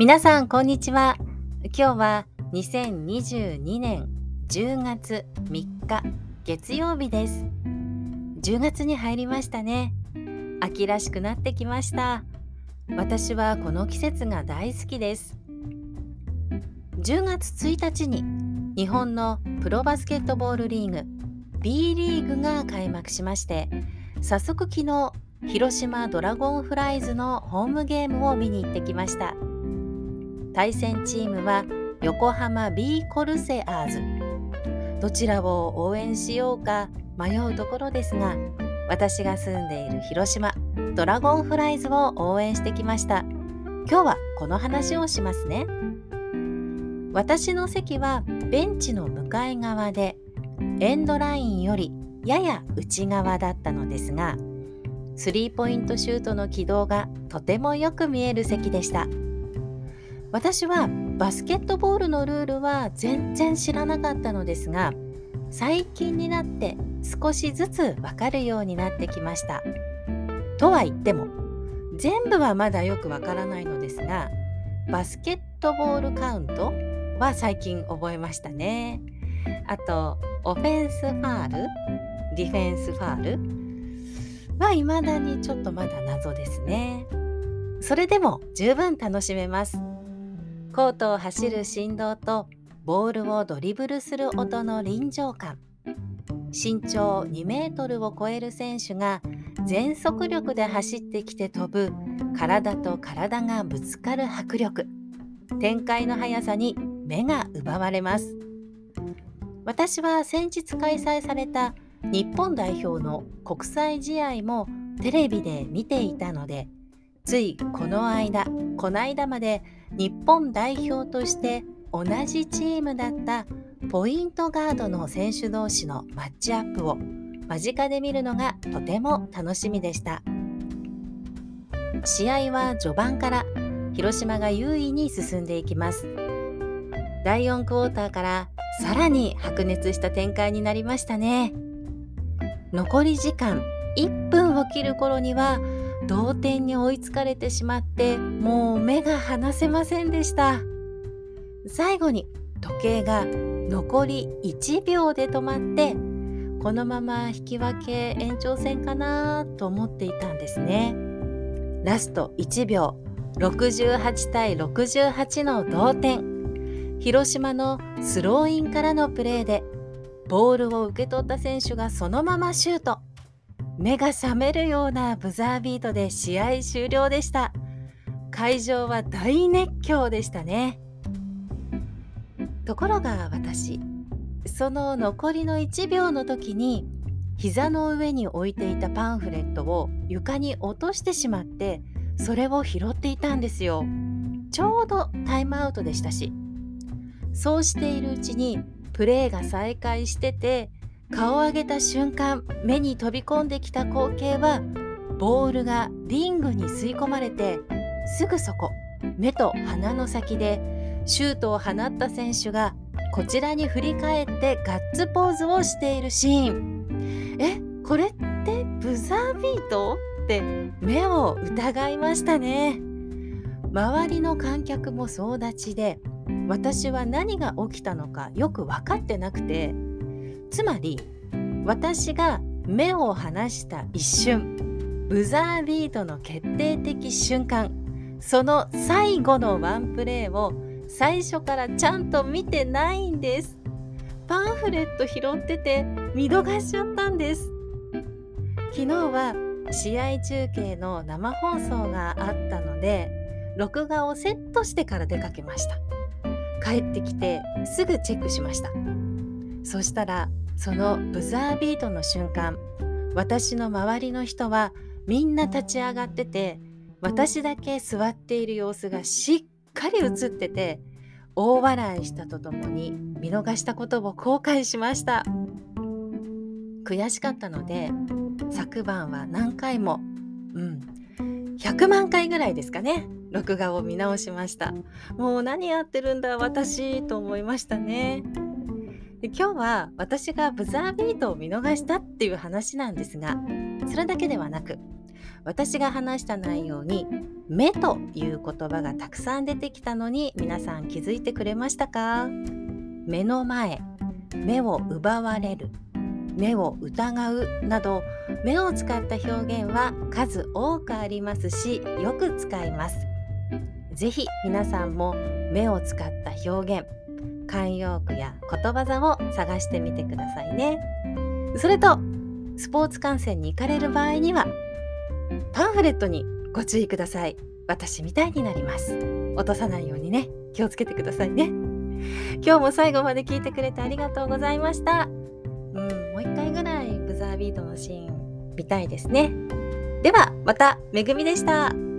皆さんこんにちは。今日は2022年10月3日月曜日です。10月に入りましたね。秋らしくなってきました。私はこの季節が大好きです。10月1日に日本のプロバスケットボールリーグ B リーグが開幕しまして早速昨日広島ドラゴンフライズのホームゲームを見に行ってきました。対戦チームは横浜 B コルセアーズ。どちらを応援しようか迷うところですが私が住んでいる広島ドラゴンフライズを応援してきました。今日はこの話をしますね。私の席はベンチの向かい側でエンドラインよりやや内側だったのですがスリーポイントシュートの軌道がとてもよく見える席でした。私はバスケットボールのルールは全然知らなかったのですが最近になって少しずつわかるようになってきました。とは言っても全部はまだよくわからないのですがバスケットボールカウントは最近覚えましたね。あとオフェンスファールディフェンスファールは未だにちょっとまだ謎ですね。それでも十分楽しめます。コートを走る振動とボールをドリブルする音の臨場感。身長2メートルを超える選手が全速力で走ってきて飛ぶ体と体がぶつかる迫力。展開の速さに目が奪われます。私は先日開催された日本代表の国際試合もテレビで見ていたのでついこの間この間まで日本代表として同じチームだったポイントガードの選手同士のマッチアップを間近で見るのがとても楽しみでした。試合は序盤から広島が優位に進んでいきます。第4クォーターからさらに白熱した展開になりましたね。残り時間1分を切る頃には同点に追いつかれてしまってもう目が離せませんでした。最後に時計が残り1秒で止まってこのまま引き分け延長戦かなと思っていたんですね。ラスト1秒68対68の同点。広島のスローインからのプレーでボールを受け取った選手がそのままシュート。目が覚めるようなブザービートで試合終了でした。会場は大熱狂でしたね。ところが私その残りの1秒の時に膝の上に置いていたパンフレットを床に落としてしまってそれを拾っていたんですよ。ちょうどタイムアウトでしたし。そうしているうちにプレーが再開してて顔を上げた瞬間目に飛び込んできた光景はボールがリングに吸い込まれてすぐそこ目と鼻の先でシュートを放った選手がこちらに振り返ってガッツポーズをしているシーン。えこれってブザービートって目を疑いましたね。周りの観客も総立ちで私は何が起きたのかよく分かってなくてつまり私が目を離した一瞬ブザービートの決定的瞬間その最後のワンプレーを最初からちゃんと見てないんです。パンフレット拾ってて見逃しちゃったんです。昨日は試合中継の生放送があったので録画をセットしてから出かけました。帰ってきてすぐチェックしました。そしたらそのブザービートの瞬間私の周りの人はみんな立ち上がってて私だけ座っている様子がしっかり映ってて大笑いしたとともに見逃したことを後悔しました。悔しかったので昨晩は何回もうん100万回ぐらいですかね録画を見直しました。もう何やってるんだ私と思いましたね。で今日は私がブザービートを見逃したっていう話なんですがそれだけではなく私が話した内容に「目」という言葉がたくさん出てきたのに皆さん気づいてくれましたか？目の前目を奪われる目を疑うなど目を使った表現は数多くありますしよく使います。ぜひ皆さんも目を使った表現慣用句や言葉座を探してみてくださいね。それとスポーツ観戦に行かれる場合にはパンフレットにご注意ください。私みたいになります。落とさないようにね。気をつけてくださいね。今日も最後まで聞いてくれてありがとうございました。うんもう一回ぐらいブザービートのシーン見たいですね。ではまためぐみでした。